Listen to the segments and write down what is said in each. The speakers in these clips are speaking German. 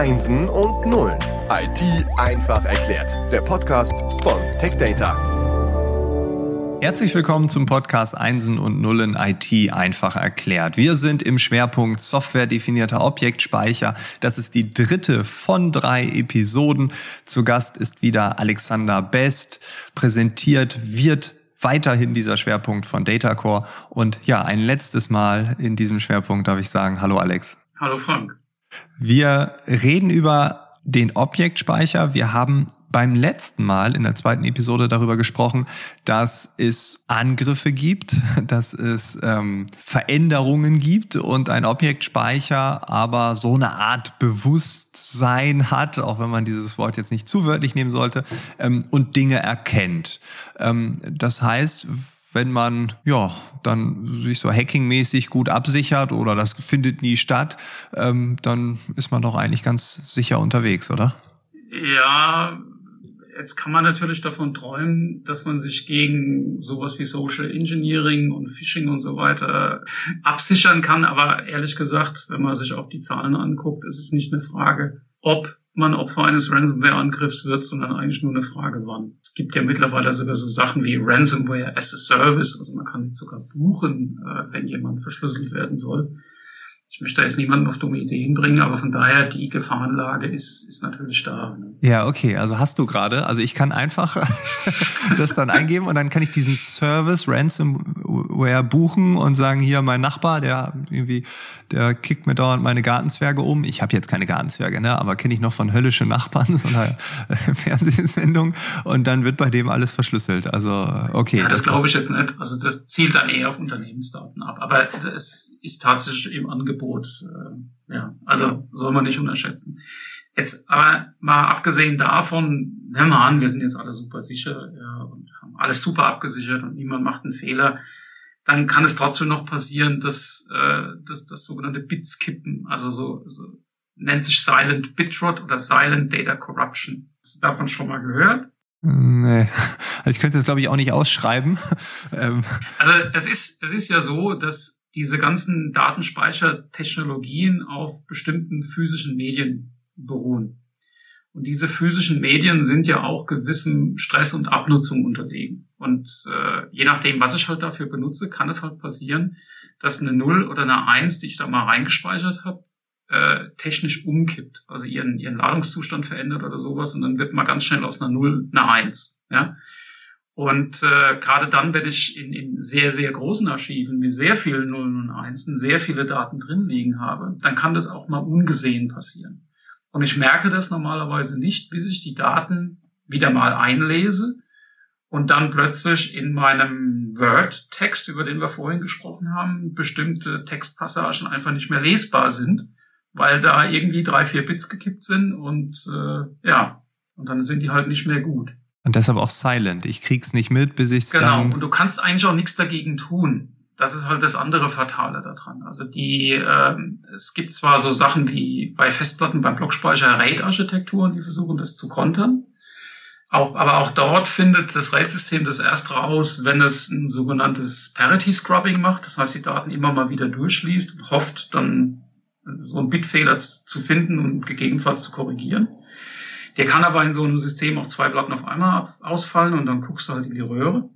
Einsen und Nullen. IT einfach erklärt. Der Podcast von TechData. Herzlich willkommen zum Podcast Einsen und Nullen IT einfach erklärt. Wir sind im Schwerpunkt Software definierter Objektspeicher. Das ist die dritte von drei Episoden. Zu Gast ist wieder Alexander Best. Präsentiert wird weiterhin dieser Schwerpunkt von Datacore. Und ja, ein letztes Mal in diesem Schwerpunkt darf ich sagen, hallo Alex. Hallo Frank. Wir reden über den Objektspeicher. Wir haben beim letzten Mal in der zweiten Episode darüber gesprochen, dass es Angriffe gibt, dass es ähm, Veränderungen gibt und ein Objektspeicher aber so eine Art Bewusstsein hat, auch wenn man dieses Wort jetzt nicht zu wörtlich nehmen sollte, ähm, und Dinge erkennt. Ähm, das heißt, wenn man ja dann sich so hackingmäßig gut absichert oder das findet nie statt, ähm, dann ist man doch eigentlich ganz sicher unterwegs, oder? Ja, Jetzt kann man natürlich davon träumen, dass man sich gegen sowas wie Social Engineering und Phishing und so weiter absichern kann. Aber ehrlich gesagt, wenn man sich auch die Zahlen anguckt, ist es nicht eine Frage, ob man Opfer eines Ransomware-Angriffs wird, sondern eigentlich nur eine Frage, wann. Es gibt ja mittlerweile sogar so Sachen wie Ransomware as a Service, also man kann jetzt sogar buchen, äh, wenn jemand verschlüsselt werden soll ich möchte da jetzt niemanden auf dumme Ideen bringen, aber von daher die Gefahrenlage ist, ist natürlich da. Ne? Ja, okay. Also hast du gerade, also ich kann einfach das dann eingeben und dann kann ich diesen Service Ransomware buchen und sagen, hier mein Nachbar, der irgendwie, der kickt mir dauernd meine Gartenzwerge um. Ich habe jetzt keine Gartenzwerge, ne, aber kenne ich noch von höllischen Nachbarn, so einer Fernsehsendung und dann wird bei dem alles verschlüsselt. Also okay. Ja, das, das glaube ich jetzt nicht. Also das zielt dann eher auf Unternehmensdaten ab. Aber es ist tatsächlich im Angebot. Äh, ja, also soll man nicht unterschätzen. Jetzt aber mal abgesehen davon, nehmen wir an, wir sind jetzt alle super sicher ja, und haben alles super abgesichert und niemand macht einen Fehler, dann kann es trotzdem noch passieren, dass, äh, dass das sogenannte Bits kippen, also so, so nennt sich Silent Bitrot oder Silent Data Corruption. Hast du davon schon mal gehört? Nee. Also ich könnte es glaube ich auch nicht ausschreiben. Ähm. also es ist, es ist ja so, dass diese ganzen Datenspeichertechnologien auf bestimmten physischen Medien beruhen. Und diese physischen Medien sind ja auch gewissem Stress und Abnutzung unterlegen. Und äh, je nachdem, was ich halt dafür benutze, kann es halt passieren, dass eine Null oder eine Eins, die ich da mal reingespeichert habe, äh, technisch umkippt, also ihren, ihren Ladungszustand verändert oder sowas und dann wird mal ganz schnell aus einer Null eine Eins. Ja? Und äh, gerade dann, wenn ich in, in sehr, sehr großen Archiven mit sehr vielen Nullen und Einsen sehr viele Daten drin liegen habe, dann kann das auch mal ungesehen passieren. Und ich merke das normalerweise nicht, bis ich die Daten wieder mal einlese und dann plötzlich in meinem Word-Text, über den wir vorhin gesprochen haben, bestimmte Textpassagen einfach nicht mehr lesbar sind, weil da irgendwie drei, vier Bits gekippt sind und äh, ja, und dann sind die halt nicht mehr gut. Und deshalb auch silent. Ich krieg's nicht mit, bis ich's genau. dann. Genau. Und du kannst eigentlich auch nichts dagegen tun. Das ist halt das andere Fatale daran. Also die, ähm, es gibt zwar so Sachen wie bei Festplatten beim Blockspeicher RAID-Architekturen, die versuchen das zu kontern. Auch, aber auch dort findet das RAID-System das erst raus, wenn es ein sogenanntes Parity Scrubbing macht. Das heißt, die Daten immer mal wieder durchliest und hofft dann so einen Bitfehler zu finden und gegebenenfalls zu korrigieren. Der kann aber in so einem System auch zwei Platten auf einmal ausfallen und dann guckst du halt in die Röhre.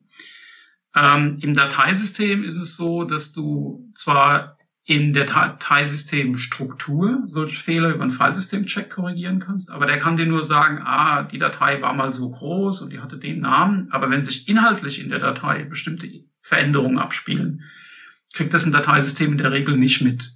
Ähm, Im Dateisystem ist es so, dass du zwar in der Dateisystemstruktur solche Fehler über einen Filesystem-Check korrigieren kannst, aber der kann dir nur sagen, ah, die Datei war mal so groß und die hatte den Namen, aber wenn sich inhaltlich in der Datei bestimmte Veränderungen abspielen, kriegt das ein Dateisystem in der Regel nicht mit.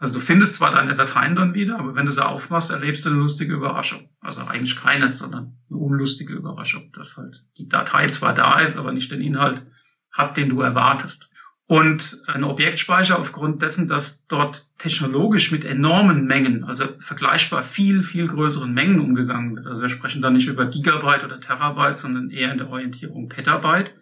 Also du findest zwar deine Dateien dann wieder, aber wenn du sie aufmachst, erlebst du eine lustige Überraschung. Also eigentlich keine, sondern eine unlustige Überraschung, dass halt die Datei zwar da ist, aber nicht den Inhalt hat, den du erwartest. Und ein Objektspeicher aufgrund dessen, dass dort technologisch mit enormen Mengen, also vergleichbar viel, viel größeren Mengen umgegangen wird. Also wir sprechen da nicht über Gigabyte oder Terabyte, sondern eher in der Orientierung Petabyte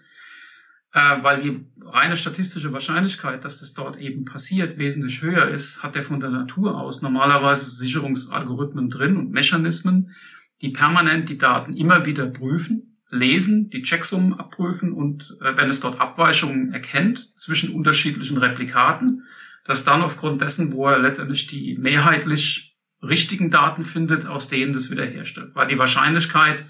äh, weil die reine statistische Wahrscheinlichkeit, dass das dort eben passiert, wesentlich höher ist, hat er von der Natur aus normalerweise Sicherungsalgorithmen drin und Mechanismen, die permanent die Daten immer wieder prüfen, lesen, die Checksummen abprüfen und äh, wenn es dort Abweichungen erkennt zwischen unterschiedlichen Replikaten, dass dann aufgrund dessen, wo er letztendlich die mehrheitlich richtigen Daten findet, aus denen das wiederherstellt. Weil die Wahrscheinlichkeit,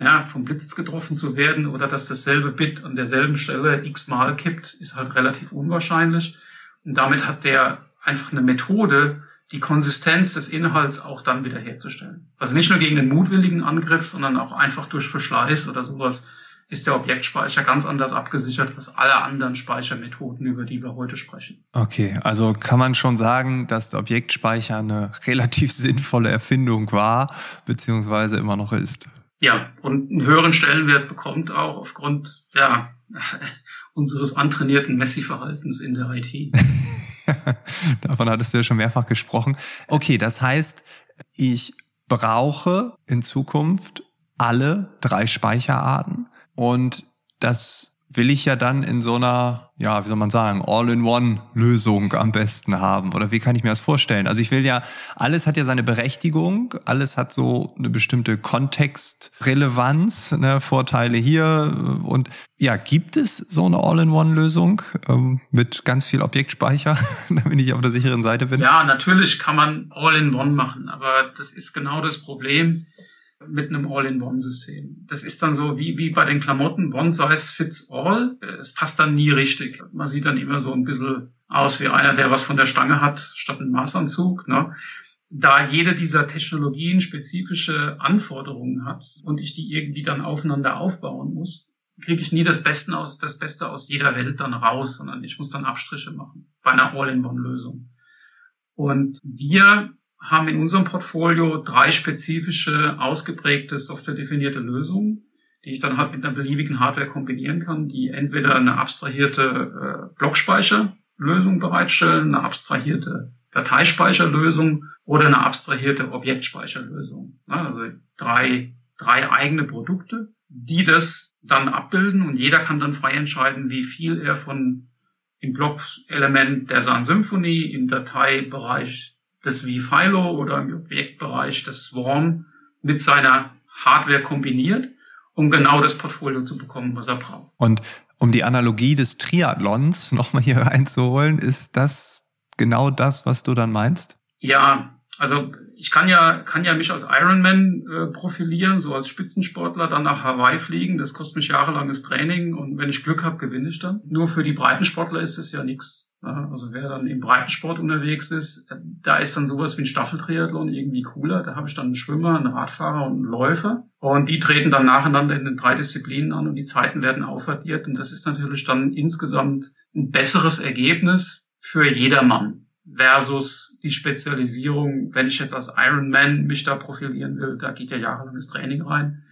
ja, vom Blitz getroffen zu werden oder dass dasselbe Bit an derselben Stelle x-mal kippt, ist halt relativ unwahrscheinlich. Und damit hat der einfach eine Methode, die Konsistenz des Inhalts auch dann wiederherzustellen. Also nicht nur gegen den mutwilligen Angriff, sondern auch einfach durch Verschleiß oder sowas ist der Objektspeicher ganz anders abgesichert als alle anderen Speichermethoden, über die wir heute sprechen. Okay, also kann man schon sagen, dass der Objektspeicher eine relativ sinnvolle Erfindung war, beziehungsweise immer noch ist. Ja, und einen höheren Stellenwert bekommt auch aufgrund ja, unseres antrainierten Messi-Verhaltens in der IT. Davon hattest du ja schon mehrfach gesprochen. Okay, das heißt, ich brauche in Zukunft alle drei Speicherarten und das will ich ja dann in so einer, ja, wie soll man sagen, All-in-One-Lösung am besten haben. Oder wie kann ich mir das vorstellen? Also ich will ja, alles hat ja seine Berechtigung, alles hat so eine bestimmte Kontextrelevanz, ne, Vorteile hier. Und ja, gibt es so eine All-in-One-Lösung ähm, mit ganz viel Objektspeicher, damit ich auf der sicheren Seite bin? Ja, natürlich kann man All-in-One machen, aber das ist genau das Problem mit einem All-in-One-System. Das ist dann so wie, wie bei den Klamotten, One Size Fits All. Es passt dann nie richtig. Man sieht dann immer so ein bisschen aus wie einer, der was von der Stange hat, statt ein Maßanzug. Ne? Da jede dieser Technologien spezifische Anforderungen hat und ich die irgendwie dann aufeinander aufbauen muss, kriege ich nie das Beste aus, das Beste aus jeder Welt dann raus, sondern ich muss dann Abstriche machen bei einer All-in-One-Lösung. Und wir haben in unserem Portfolio drei spezifische, ausgeprägte software-definierte Lösungen, die ich dann halt mit einer beliebigen Hardware kombinieren kann, die entweder eine abstrahierte äh, Blockspeicherlösung bereitstellen, eine abstrahierte Dateispeicherlösung oder eine abstrahierte Objektspeicherlösung. Also drei, drei eigene Produkte, die das dann abbilden und jeder kann dann frei entscheiden, wie viel er von im Blockelement der Sun Symphony, im Dateibereich des vFilo oder im Objektbereich des Swarm mit seiner Hardware kombiniert, um genau das Portfolio zu bekommen, was er braucht. Und um die Analogie des Triathlons nochmal hier reinzuholen, ist das genau das, was du dann meinst? Ja, also ich kann ja, kann ja mich als Ironman äh, profilieren, so als Spitzensportler, dann nach Hawaii fliegen. Das kostet mich jahrelanges Training und wenn ich Glück habe, gewinne ich dann. Nur für die Breitensportler ist das ja nichts. Also wer dann im Breitensport unterwegs ist, da ist dann sowas wie ein Staffeltriathlon irgendwie cooler. Da habe ich dann einen Schwimmer, einen Radfahrer und einen Läufer. Und die treten dann nacheinander in den drei Disziplinen an und die Zeiten werden aufaddiert. Und das ist natürlich dann insgesamt ein besseres Ergebnis für jedermann versus die Spezialisierung, wenn ich jetzt als Ironman mich da profilieren will, da geht ja jahrelanges Training rein.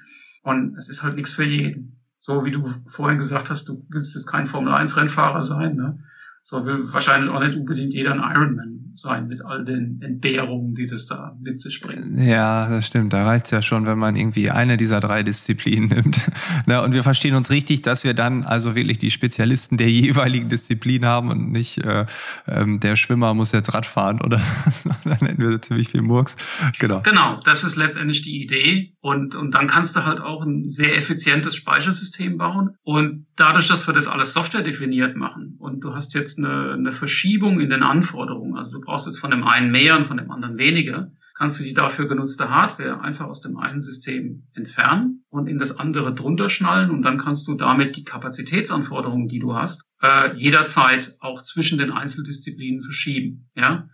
Und es ist halt nichts für jeden. So wie du vorhin gesagt hast, du willst jetzt kein Formel-1-Rennfahrer sein. Ne? So will wahrscheinlich auch nicht unbedingt jeder ein Ironman sein mit all den Entbehrungen, die das da mit sich bringt. Ja, das stimmt. Da reicht's ja schon, wenn man irgendwie eine dieser drei Disziplinen nimmt. Na, und wir verstehen uns richtig, dass wir dann also wirklich die Spezialisten der jeweiligen Disziplin haben und nicht äh, ähm, der Schwimmer muss jetzt Rad fahren oder dann hätten wir ziemlich viel Murks. Genau. Genau, das ist letztendlich die Idee. Und, und dann kannst du halt auch ein sehr effizientes Speichersystem bauen. Und dadurch, dass wir das alles software definiert machen und du hast jetzt eine, eine Verschiebung in den Anforderungen, also du brauchst jetzt von dem einen mehr und von dem anderen weniger, kannst du die dafür genutzte Hardware einfach aus dem einen System entfernen und in das andere drunter schnallen und dann kannst du damit die Kapazitätsanforderungen, die du hast, äh, jederzeit auch zwischen den Einzeldisziplinen verschieben. Ja,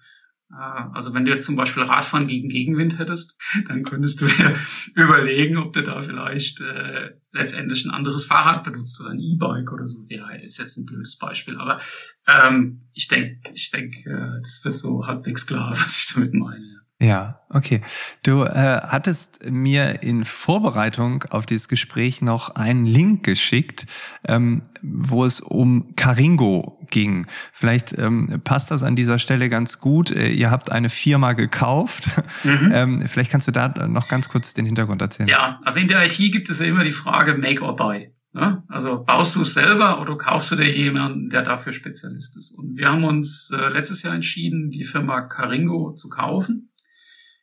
also wenn du jetzt zum Beispiel Radfahren gegen Gegenwind hättest, dann könntest du dir überlegen, ob du da vielleicht äh, letztendlich ein anderes Fahrrad benutzt oder ein E-Bike oder so. Ja, ist jetzt ein blödes Beispiel, aber ähm, ich denke, ich denke, äh, das wird so halbwegs klar, was ich damit meine. Ja, okay. Du äh, hattest mir in Vorbereitung auf dieses Gespräch noch einen Link geschickt, ähm, wo es um Caringo ging. Vielleicht ähm, passt das an dieser Stelle ganz gut. Äh, ihr habt eine Firma gekauft. Mhm. Ähm, vielleicht kannst du da noch ganz kurz den Hintergrund erzählen. Ja, also in der IT gibt es ja immer die Frage Make or Buy. Ne? Also baust du es selber oder kaufst du dir jemanden, der dafür Spezialist ist? Und wir haben uns äh, letztes Jahr entschieden, die Firma Caringo zu kaufen.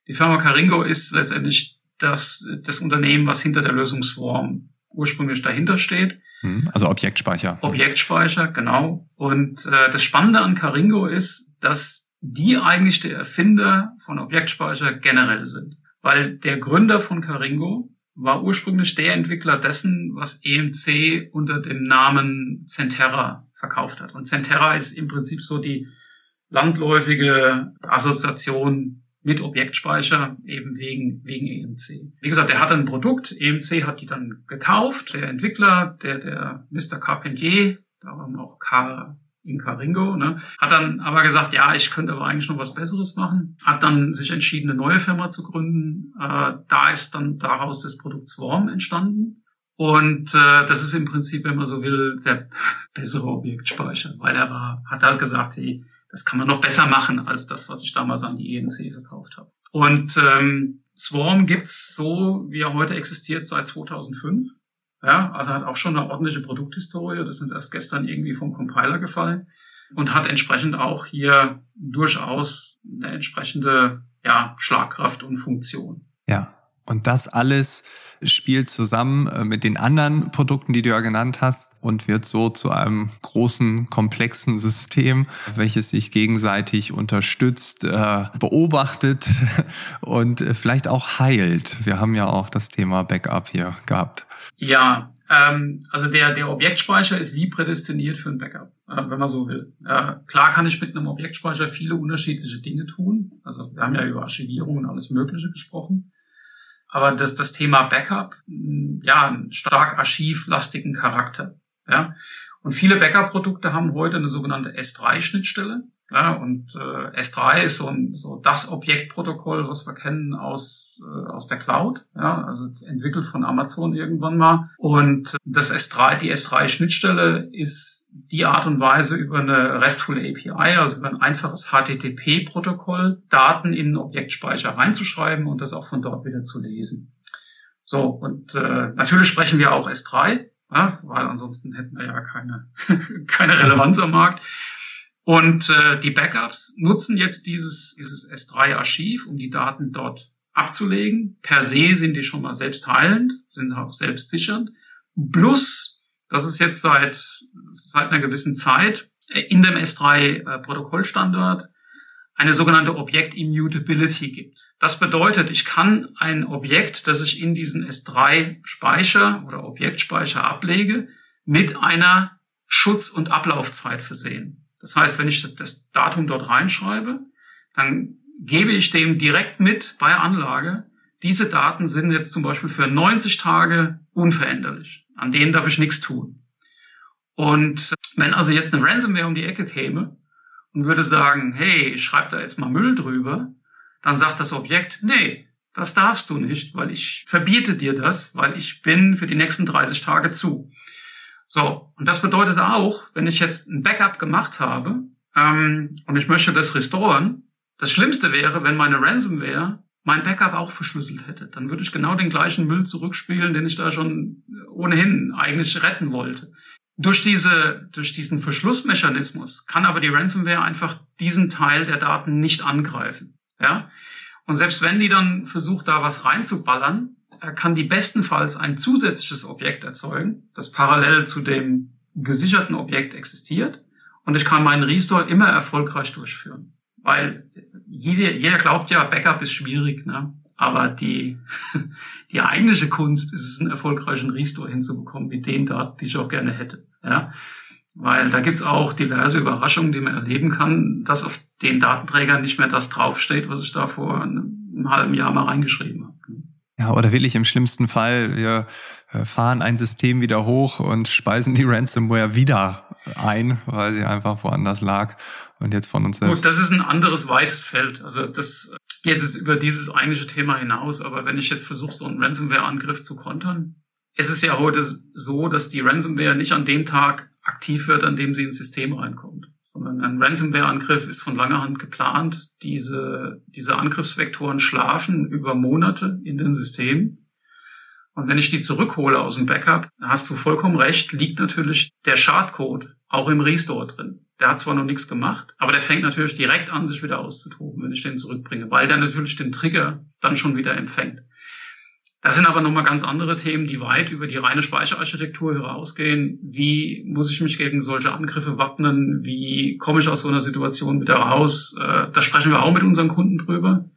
Die Firma Caringo ist letztendlich das, das Unternehmen, was hinter der Lösung Swarm ursprünglich dahinter steht. Hm, also Objektspeicher. Objektspeicher, genau. Und äh, das Spannende an Caringo ist, dass die eigentlich der Erfinder von Objektspeicher generell sind. Weil der Gründer von Caringo war ursprünglich der Entwickler dessen, was EMC unter dem Namen Centerra verkauft hat. Und Centerra ist im Prinzip so die landläufige Assoziation mit Objektspeicher, eben wegen, wegen EMC. Wie gesagt, er hat ein Produkt, EMC hat die dann gekauft, der Entwickler, der, der Mr. Carpentier, da war noch K in Caringo, ne, hat dann aber gesagt, ja, ich könnte aber eigentlich noch was Besseres machen, hat dann sich entschieden, eine neue Firma zu gründen. Äh, da ist dann daraus das Produkt Swarm entstanden. Und äh, das ist im Prinzip, wenn man so will, der bessere Objektspeicher, weil er war, hat halt gesagt, hey, das kann man noch besser machen als das, was ich damals an die ENC verkauft habe. Und ähm, Swarm gibt's so, wie er heute existiert, seit 2005. Ja, also hat auch schon eine ordentliche Produkthistorie. Das sind erst gestern irgendwie vom Compiler gefallen und hat entsprechend auch hier durchaus eine entsprechende ja, Schlagkraft und Funktion. Ja, und das alles spielt zusammen äh, mit den anderen Produkten, die du ja genannt hast und wird so zu einem großen, komplexen System, welches sich gegenseitig unterstützt, äh, beobachtet und äh, vielleicht auch heilt. Wir haben ja auch das Thema Backup hier gehabt. Ja, ähm, also der, der Objektspeicher ist wie prädestiniert für ein Backup, wenn man so will. klar kann ich mit einem Objektspeicher viele unterschiedliche Dinge tun. Also wir haben ja über Archivierung und alles Mögliche gesprochen. Aber das, das Thema Backup, hm, ja, einen stark archivlastigen Charakter. Ja. Und viele Backup-Produkte haben heute eine sogenannte S3-Schnittstelle. Ja, und äh, S3 ist so, ein, so das Objektprotokoll, was wir kennen aus, äh, aus der Cloud, ja, also entwickelt von Amazon irgendwann mal. Und das S3, die S3-Schnittstelle ist die Art und Weise über eine RESTful API, also über ein einfaches HTTP-Protokoll, Daten in einen Objektspeicher reinzuschreiben und das auch von dort wieder zu lesen. So, und äh, natürlich sprechen wir auch S3, ja, weil ansonsten hätten wir ja keine, keine Relevanz am Markt. Und äh, die Backups nutzen jetzt dieses, dieses S3-Archiv, um die Daten dort abzulegen. Per se sind die schon mal selbst heilend, sind auch selbst sichernd. Plus dass es jetzt seit, seit einer gewissen Zeit in dem S3-Protokollstandard eine sogenannte Objekt-Immutability gibt. Das bedeutet, ich kann ein Objekt, das ich in diesen S3-Speicher oder Objektspeicher ablege, mit einer Schutz- und Ablaufzeit versehen. Das heißt, wenn ich das Datum dort reinschreibe, dann gebe ich dem direkt mit bei Anlage, diese Daten sind jetzt zum Beispiel für 90 Tage unveränderlich. An denen darf ich nichts tun. Und wenn also jetzt eine Ransomware um die Ecke käme und würde sagen, hey, ich schreibe da jetzt mal Müll drüber, dann sagt das Objekt, nee, das darfst du nicht, weil ich verbiete dir das, weil ich bin für die nächsten 30 Tage zu. So, und das bedeutet auch, wenn ich jetzt ein Backup gemacht habe ähm, und ich möchte das restoren, das Schlimmste wäre, wenn meine Ransomware mein Backup auch verschlüsselt hätte. Dann würde ich genau den gleichen Müll zurückspielen, den ich da schon ohnehin eigentlich retten wollte. Durch diese, durch diesen Verschlussmechanismus kann aber die Ransomware einfach diesen Teil der Daten nicht angreifen. Ja? Und selbst wenn die dann versucht, da was reinzuballern, äh, kann die bestenfalls ein zusätzliches Objekt erzeugen, das parallel zu dem gesicherten Objekt existiert. Und ich kann meinen Restore immer erfolgreich durchführen. Weil jeder, jeder glaubt ja, Backup ist schwierig, ne? aber die, die eigentliche Kunst ist es, einen erfolgreichen Restore hinzubekommen, wie den Daten, die ich auch gerne hätte. Ja? Weil da gibt's auch diverse Überraschungen, die man erleben kann, dass auf den Datenträgern nicht mehr das draufsteht, was ich da vor einem, halben Jahr mal reingeschrieben habe. Ja, oder wirklich im schlimmsten Fall, wir äh, fahren ein System wieder hoch und speisen die Ransomware wieder ein, weil sie einfach woanders lag und jetzt von uns selbst. Gut, das ist ein anderes weites Feld. Also das geht jetzt über dieses eigentliche Thema hinaus. Aber wenn ich jetzt versuche, so einen Ransomware-Angriff zu kontern, es ist ja heute so, dass die Ransomware nicht an dem Tag aktiv wird, an dem sie ins System reinkommt sondern ein Ransomware-Angriff ist von langer Hand geplant. Diese, diese Angriffsvektoren schlafen über Monate in den Systemen. Und wenn ich die zurückhole aus dem Backup, hast du vollkommen recht, liegt natürlich der Schadcode auch im Restore drin. Der hat zwar noch nichts gemacht, aber der fängt natürlich direkt an, sich wieder auszutoben, wenn ich den zurückbringe, weil der natürlich den Trigger dann schon wieder empfängt. Das sind aber nochmal ganz andere Themen, die weit über die reine Speicherarchitektur hinausgehen. Wie muss ich mich gegen solche Angriffe wappnen? Wie komme ich aus so einer Situation wieder raus? Äh, da sprechen wir auch mit unseren Kunden drüber.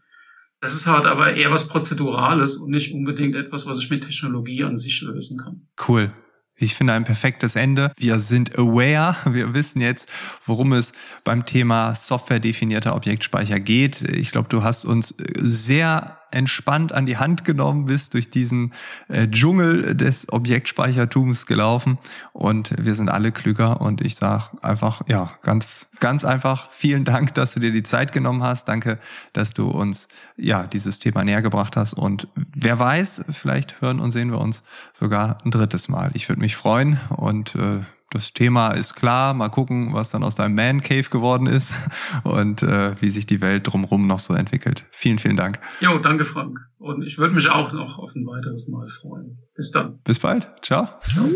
Das ist halt aber eher was Prozedurales und nicht unbedingt etwas, was ich mit Technologie an sich lösen kann. Cool. Ich finde ein perfektes Ende. Wir sind aware. Wir wissen jetzt, worum es beim Thema softwaredefinierter Objektspeicher geht. Ich glaube, du hast uns sehr entspannt an die Hand genommen bist, durch diesen äh, Dschungel des Objektspeichertums gelaufen und wir sind alle klüger und ich sage einfach, ja, ganz, ganz einfach, vielen Dank, dass du dir die Zeit genommen hast. Danke, dass du uns ja dieses Thema näher gebracht hast und wer weiß, vielleicht hören und sehen wir uns sogar ein drittes Mal. Ich würde mich freuen und äh, das Thema ist klar. Mal gucken, was dann aus deinem Man Cave geworden ist und äh, wie sich die Welt drumherum noch so entwickelt. Vielen, vielen Dank. Jo, danke, Frank. Und ich würde mich auch noch auf ein weiteres Mal freuen. Bis dann. Bis bald. Ciao. Ciao.